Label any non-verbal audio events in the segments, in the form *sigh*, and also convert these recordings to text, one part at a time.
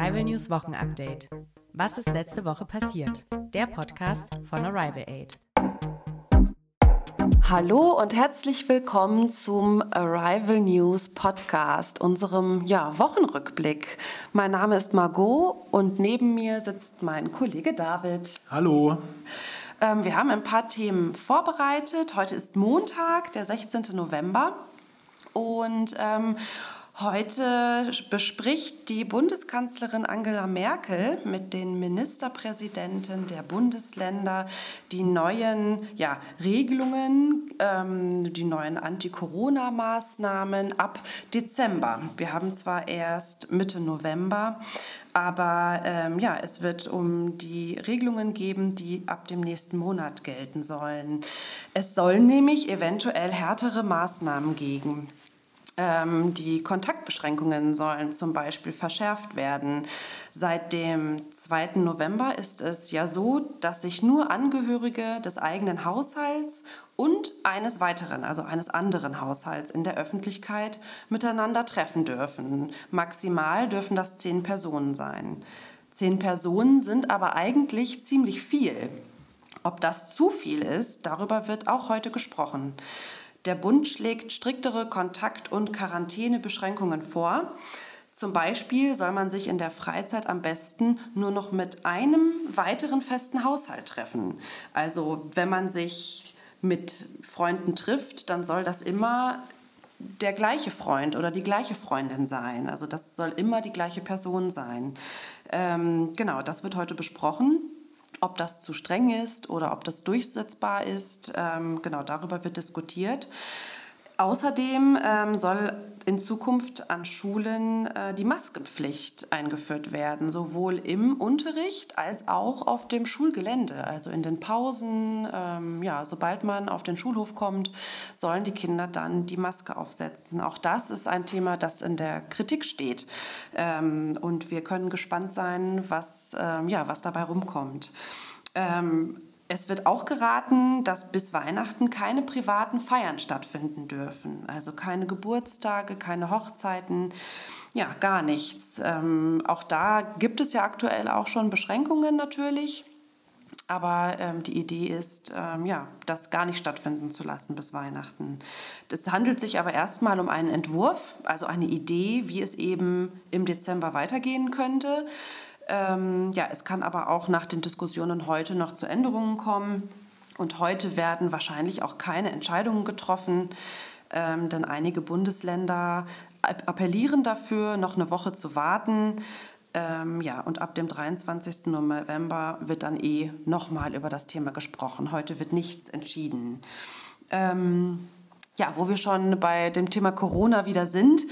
Arrival News Wochenupdate. Was ist letzte Woche passiert? Der Podcast von Arrival Aid. Hallo und herzlich willkommen zum Arrival News Podcast, unserem ja, Wochenrückblick. Mein Name ist Margot und neben mir sitzt mein Kollege David. Hallo. Ähm, wir haben ein paar Themen vorbereitet. Heute ist Montag, der 16. November. Und ähm, Heute bespricht die Bundeskanzlerin Angela Merkel mit den Ministerpräsidenten der Bundesländer die neuen ja, Regelungen, ähm, die neuen Anti-Corona-Maßnahmen ab Dezember. Wir haben zwar erst Mitte November, aber ähm, ja, es wird um die Regelungen geben, die ab dem nächsten Monat gelten sollen. Es soll nämlich eventuell härtere Maßnahmen geben. Ähm, die Kontaktbeschränkungen sollen zum Beispiel verschärft werden. Seit dem 2. November ist es ja so, dass sich nur Angehörige des eigenen Haushalts und eines weiteren, also eines anderen Haushalts in der Öffentlichkeit miteinander treffen dürfen. Maximal dürfen das zehn Personen sein. Zehn Personen sind aber eigentlich ziemlich viel. Ob das zu viel ist, darüber wird auch heute gesprochen. Der Bund schlägt striktere Kontakt- und Quarantänebeschränkungen vor. Zum Beispiel soll man sich in der Freizeit am besten nur noch mit einem weiteren festen Haushalt treffen. Also wenn man sich mit Freunden trifft, dann soll das immer der gleiche Freund oder die gleiche Freundin sein. Also das soll immer die gleiche Person sein. Ähm, genau, das wird heute besprochen. Ob das zu streng ist oder ob das durchsetzbar ist, ähm, genau darüber wird diskutiert. Außerdem ähm, soll in Zukunft an Schulen äh, die Maskenpflicht eingeführt werden, sowohl im Unterricht als auch auf dem Schulgelände, also in den Pausen. Ähm, ja, sobald man auf den Schulhof kommt, sollen die Kinder dann die Maske aufsetzen. Auch das ist ein Thema, das in der Kritik steht. Ähm, und wir können gespannt sein, was, ähm, ja, was dabei rumkommt. Ähm, es wird auch geraten, dass bis Weihnachten keine privaten Feiern stattfinden dürfen. Also keine Geburtstage, keine Hochzeiten, ja, gar nichts. Ähm, auch da gibt es ja aktuell auch schon Beschränkungen natürlich. Aber ähm, die Idee ist, ähm, ja, das gar nicht stattfinden zu lassen bis Weihnachten. Es handelt sich aber erstmal um einen Entwurf, also eine Idee, wie es eben im Dezember weitergehen könnte. Ähm, ja, es kann aber auch nach den Diskussionen heute noch zu Änderungen kommen. Und heute werden wahrscheinlich auch keine Entscheidungen getroffen, ähm, denn einige Bundesländer appellieren dafür, noch eine Woche zu warten. Ähm, ja, und ab dem 23. November wird dann eh nochmal über das Thema gesprochen. Heute wird nichts entschieden. Ähm, ja, wo wir schon bei dem Thema Corona wieder sind.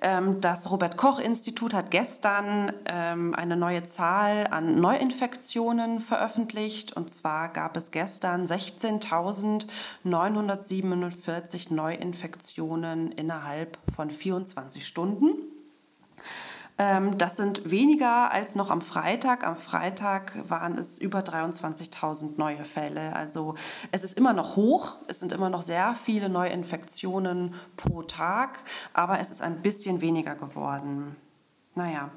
Ähm, das Robert Koch Institut hat gestern ähm, eine neue Zahl an Neuinfektionen veröffentlicht. Und zwar gab es gestern 16.947 Neuinfektionen innerhalb von 24 Stunden. Ähm, das sind weniger als noch am Freitag. Am Freitag waren es über 23.000 neue Fälle. Also es ist immer noch hoch. Es sind immer noch sehr viele Neuinfektionen pro Tag, aber es ist ein bisschen weniger geworden. Naja.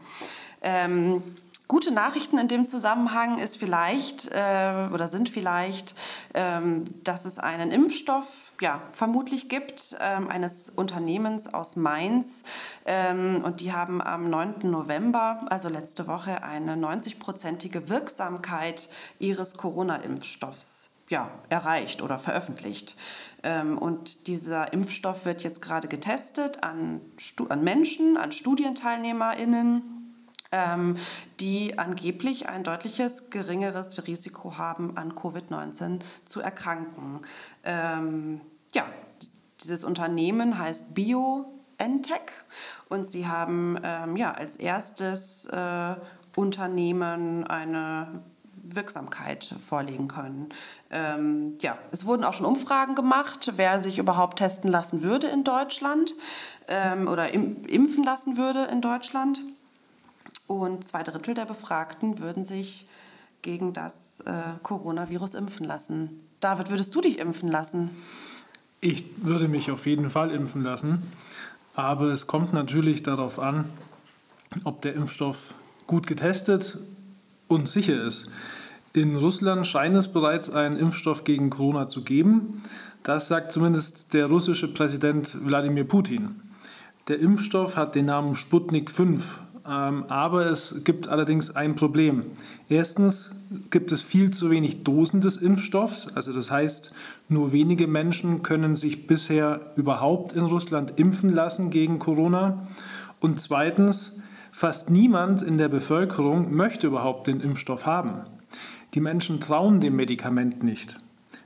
Ähm, Gute Nachrichten in dem Zusammenhang ist vielleicht äh, oder sind vielleicht, ähm, dass es einen Impfstoff ja, vermutlich gibt, ähm, eines Unternehmens aus Mainz. Ähm, und die haben am 9. November, also letzte Woche, eine 90-prozentige Wirksamkeit ihres Corona-Impfstoffs ja, erreicht oder veröffentlicht. Ähm, und dieser Impfstoff wird jetzt gerade getestet an, an Menschen, an StudienteilnehmerInnen die angeblich ein deutliches geringeres Risiko haben, an Covid-19 zu erkranken. Ähm, ja, dieses Unternehmen heißt BioNTech und sie haben ähm, ja, als erstes äh, Unternehmen eine Wirksamkeit vorlegen können. Ähm, ja, es wurden auch schon Umfragen gemacht, wer sich überhaupt testen lassen würde in Deutschland ähm, oder im, impfen lassen würde in Deutschland. Und zwei Drittel der Befragten würden sich gegen das äh, Coronavirus impfen lassen. David, würdest du dich impfen lassen? Ich würde mich auf jeden Fall impfen lassen. Aber es kommt natürlich darauf an, ob der Impfstoff gut getestet und sicher ist. In Russland scheint es bereits einen Impfstoff gegen Corona zu geben. Das sagt zumindest der russische Präsident Wladimir Putin. Der Impfstoff hat den Namen Sputnik 5, ähm, aber es gibt allerdings ein Problem. Erstens gibt es viel zu wenig Dosen des Impfstoffs, also das heißt, nur wenige Menschen können sich bisher überhaupt in Russland impfen lassen gegen Corona. Und zweitens, fast niemand in der Bevölkerung möchte überhaupt den Impfstoff haben. Die Menschen trauen dem Medikament nicht.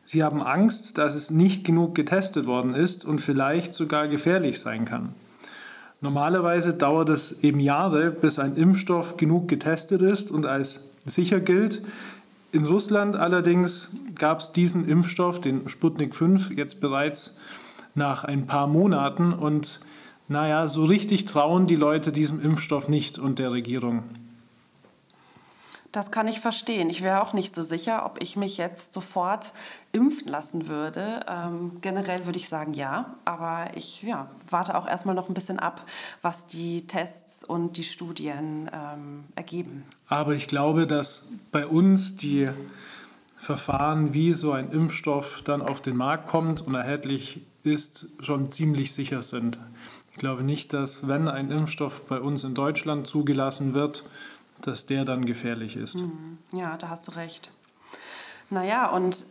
Sie haben Angst, dass es nicht genug getestet worden ist und vielleicht sogar gefährlich sein kann. Normalerweise dauert es eben Jahre, bis ein Impfstoff genug getestet ist und als sicher gilt. In Russland allerdings gab es diesen Impfstoff, den Sputnik 5, jetzt bereits nach ein paar Monaten und naja, so richtig trauen die Leute diesem Impfstoff nicht und der Regierung. Das kann ich verstehen. Ich wäre auch nicht so sicher, ob ich mich jetzt sofort impfen lassen würde. Ähm, generell würde ich sagen ja, aber ich ja, warte auch erstmal noch ein bisschen ab, was die Tests und die Studien ähm, ergeben. Aber ich glaube, dass bei uns die Verfahren, wie so ein Impfstoff dann auf den Markt kommt und erhältlich ist, schon ziemlich sicher sind. Ich glaube nicht, dass wenn ein Impfstoff bei uns in Deutschland zugelassen wird, dass der dann gefährlich ist. Mhm. Ja, da hast du recht. Naja, und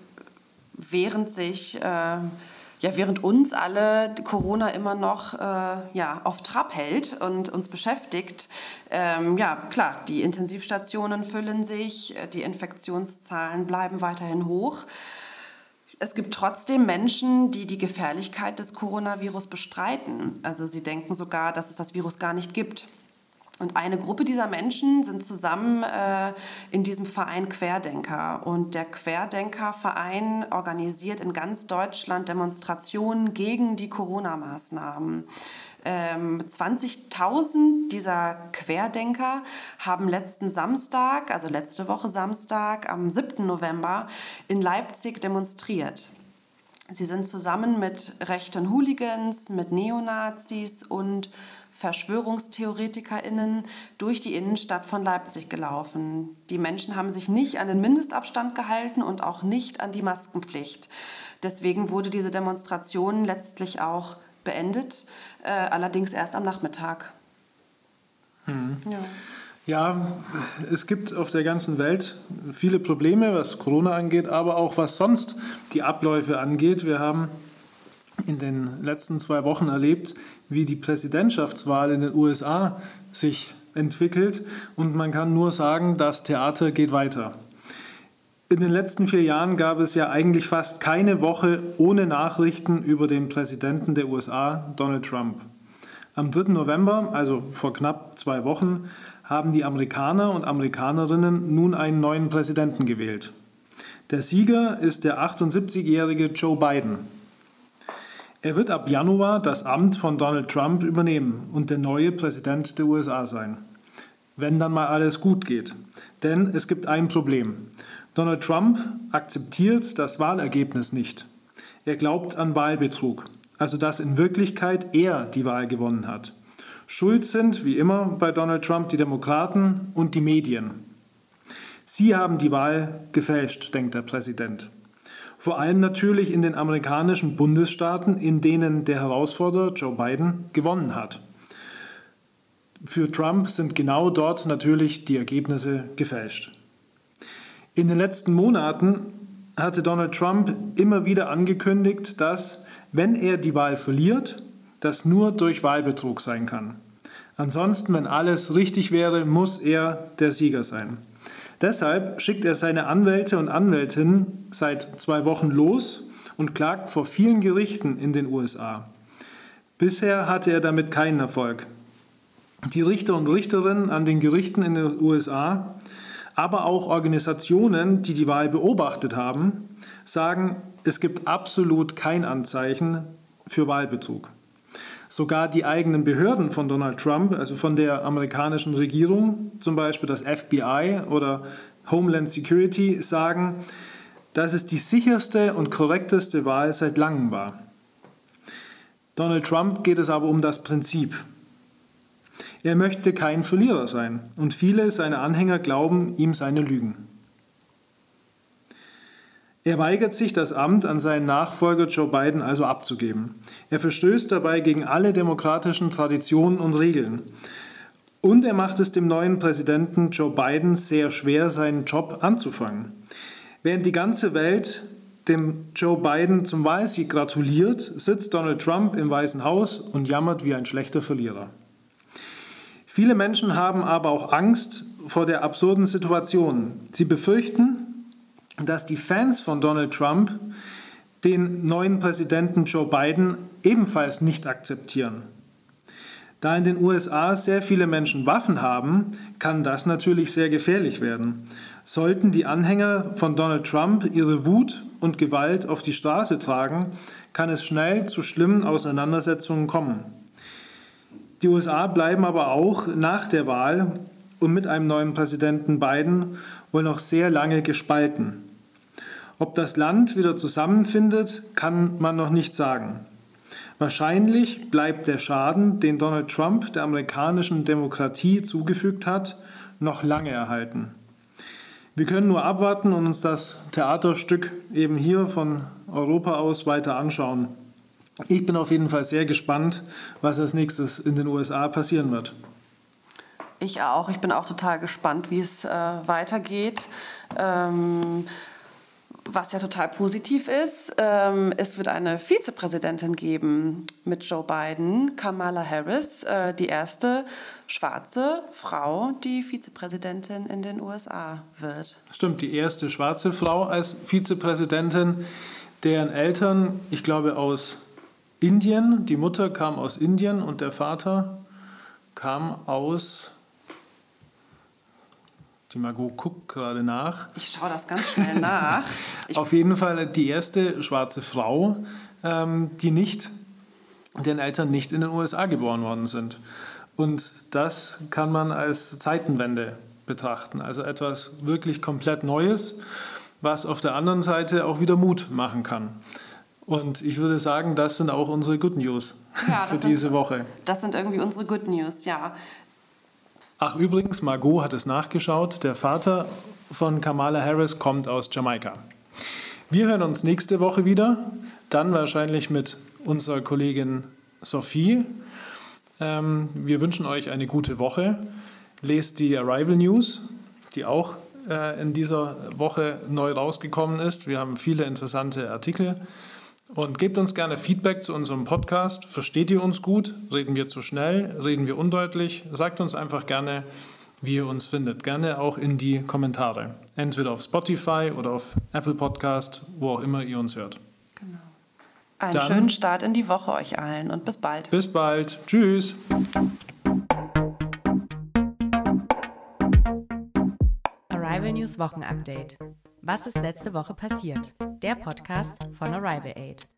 während sich, äh, ja, während uns alle Corona immer noch äh, ja, auf Trab hält und uns beschäftigt, ähm, ja, klar, die Intensivstationen füllen sich, die Infektionszahlen bleiben weiterhin hoch. Es gibt trotzdem Menschen, die die Gefährlichkeit des Coronavirus bestreiten. Also sie denken sogar, dass es das Virus gar nicht gibt. Und eine Gruppe dieser Menschen sind zusammen äh, in diesem Verein Querdenker. Und der Querdenkerverein organisiert in ganz Deutschland Demonstrationen gegen die Corona-Maßnahmen. Ähm, 20.000 dieser Querdenker haben letzten Samstag, also letzte Woche Samstag, am 7. November in Leipzig demonstriert. Sie sind zusammen mit rechten Hooligans, mit Neonazis und VerschwörungstheoretikerInnen durch die Innenstadt von Leipzig gelaufen. Die Menschen haben sich nicht an den Mindestabstand gehalten und auch nicht an die Maskenpflicht. Deswegen wurde diese Demonstration letztlich auch beendet, äh, allerdings erst am Nachmittag. Hm. Ja. Ja, es gibt auf der ganzen Welt viele Probleme, was Corona angeht, aber auch was sonst die Abläufe angeht. Wir haben in den letzten zwei Wochen erlebt, wie die Präsidentschaftswahl in den USA sich entwickelt. Und man kann nur sagen, das Theater geht weiter. In den letzten vier Jahren gab es ja eigentlich fast keine Woche ohne Nachrichten über den Präsidenten der USA, Donald Trump. Am 3. November, also vor knapp zwei Wochen, haben die Amerikaner und Amerikanerinnen nun einen neuen Präsidenten gewählt. Der Sieger ist der 78-jährige Joe Biden. Er wird ab Januar das Amt von Donald Trump übernehmen und der neue Präsident der USA sein. Wenn dann mal alles gut geht. Denn es gibt ein Problem. Donald Trump akzeptiert das Wahlergebnis nicht. Er glaubt an Wahlbetrug, also dass in Wirklichkeit er die Wahl gewonnen hat. Schuld sind, wie immer bei Donald Trump, die Demokraten und die Medien. Sie haben die Wahl gefälscht, denkt der Präsident. Vor allem natürlich in den amerikanischen Bundesstaaten, in denen der Herausforderer Joe Biden gewonnen hat. Für Trump sind genau dort natürlich die Ergebnisse gefälscht. In den letzten Monaten hatte Donald Trump immer wieder angekündigt, dass, wenn er die Wahl verliert, das nur durch Wahlbetrug sein kann. Ansonsten, wenn alles richtig wäre, muss er der Sieger sein. Deshalb schickt er seine Anwälte und Anwältinnen seit zwei Wochen los und klagt vor vielen Gerichten in den USA. Bisher hatte er damit keinen Erfolg. Die Richter und Richterinnen an den Gerichten in den USA, aber auch Organisationen, die die Wahl beobachtet haben, sagen, es gibt absolut kein Anzeichen für Wahlbetrug. Sogar die eigenen Behörden von Donald Trump, also von der amerikanischen Regierung, zum Beispiel das FBI oder Homeland Security, sagen, dass es die sicherste und korrekteste Wahl seit langem war. Donald Trump geht es aber um das Prinzip. Er möchte kein Verlierer sein und viele seiner Anhänger glauben ihm seine Lügen. Er weigert sich, das Amt an seinen Nachfolger Joe Biden also abzugeben. Er verstößt dabei gegen alle demokratischen Traditionen und Regeln. Und er macht es dem neuen Präsidenten Joe Biden sehr schwer, seinen Job anzufangen. Während die ganze Welt dem Joe Biden zum Wahlsieg gratuliert, sitzt Donald Trump im Weißen Haus und jammert wie ein schlechter Verlierer. Viele Menschen haben aber auch Angst vor der absurden Situation. Sie befürchten, dass die Fans von Donald Trump den neuen Präsidenten Joe Biden ebenfalls nicht akzeptieren. Da in den USA sehr viele Menschen Waffen haben, kann das natürlich sehr gefährlich werden. Sollten die Anhänger von Donald Trump ihre Wut und Gewalt auf die Straße tragen, kann es schnell zu schlimmen Auseinandersetzungen kommen. Die USA bleiben aber auch nach der Wahl und mit einem neuen Präsidenten Biden wohl noch sehr lange gespalten. Ob das Land wieder zusammenfindet, kann man noch nicht sagen. Wahrscheinlich bleibt der Schaden, den Donald Trump der amerikanischen Demokratie zugefügt hat, noch lange erhalten. Wir können nur abwarten und uns das Theaterstück eben hier von Europa aus weiter anschauen. Ich bin auf jeden Fall sehr gespannt, was als nächstes in den USA passieren wird. Ich auch. Ich bin auch total gespannt, wie es äh, weitergeht. Ähm was ja total positiv ist. Ähm, es wird eine Vizepräsidentin geben mit Joe Biden, Kamala Harris, äh, die erste schwarze Frau, die Vizepräsidentin in den USA wird. Stimmt, die erste schwarze Frau als Vizepräsidentin, deren Eltern, ich glaube, aus Indien, die Mutter kam aus Indien und der Vater kam aus die Margot guckt gerade nach. Ich schaue das ganz schnell *laughs* nach. Auf jeden Fall die erste schwarze Frau, ähm, die nicht, deren Eltern nicht in den USA geboren worden sind. Und das kann man als Zeitenwende betrachten. Also etwas wirklich komplett Neues, was auf der anderen Seite auch wieder Mut machen kann. Und ich würde sagen, das sind auch unsere Good News ja, für diese sind, Woche. Das sind irgendwie unsere Good News, ja. Ach übrigens, Margot hat es nachgeschaut, der Vater von Kamala Harris kommt aus Jamaika. Wir hören uns nächste Woche wieder, dann wahrscheinlich mit unserer Kollegin Sophie. Ähm, wir wünschen euch eine gute Woche. Lest die Arrival News, die auch äh, in dieser Woche neu rausgekommen ist. Wir haben viele interessante Artikel und gebt uns gerne Feedback zu unserem Podcast. Versteht ihr uns gut? Reden wir zu schnell? Reden wir undeutlich? Sagt uns einfach gerne, wie ihr uns findet. Gerne auch in die Kommentare. Entweder auf Spotify oder auf Apple Podcast, wo auch immer ihr uns hört. Genau. Einen Dann, schönen Start in die Woche euch allen und bis bald. Bis bald. Tschüss. Arrival News Wochenupdate. Was ist letzte Woche passiert? Der Podcast von Arrival Aid.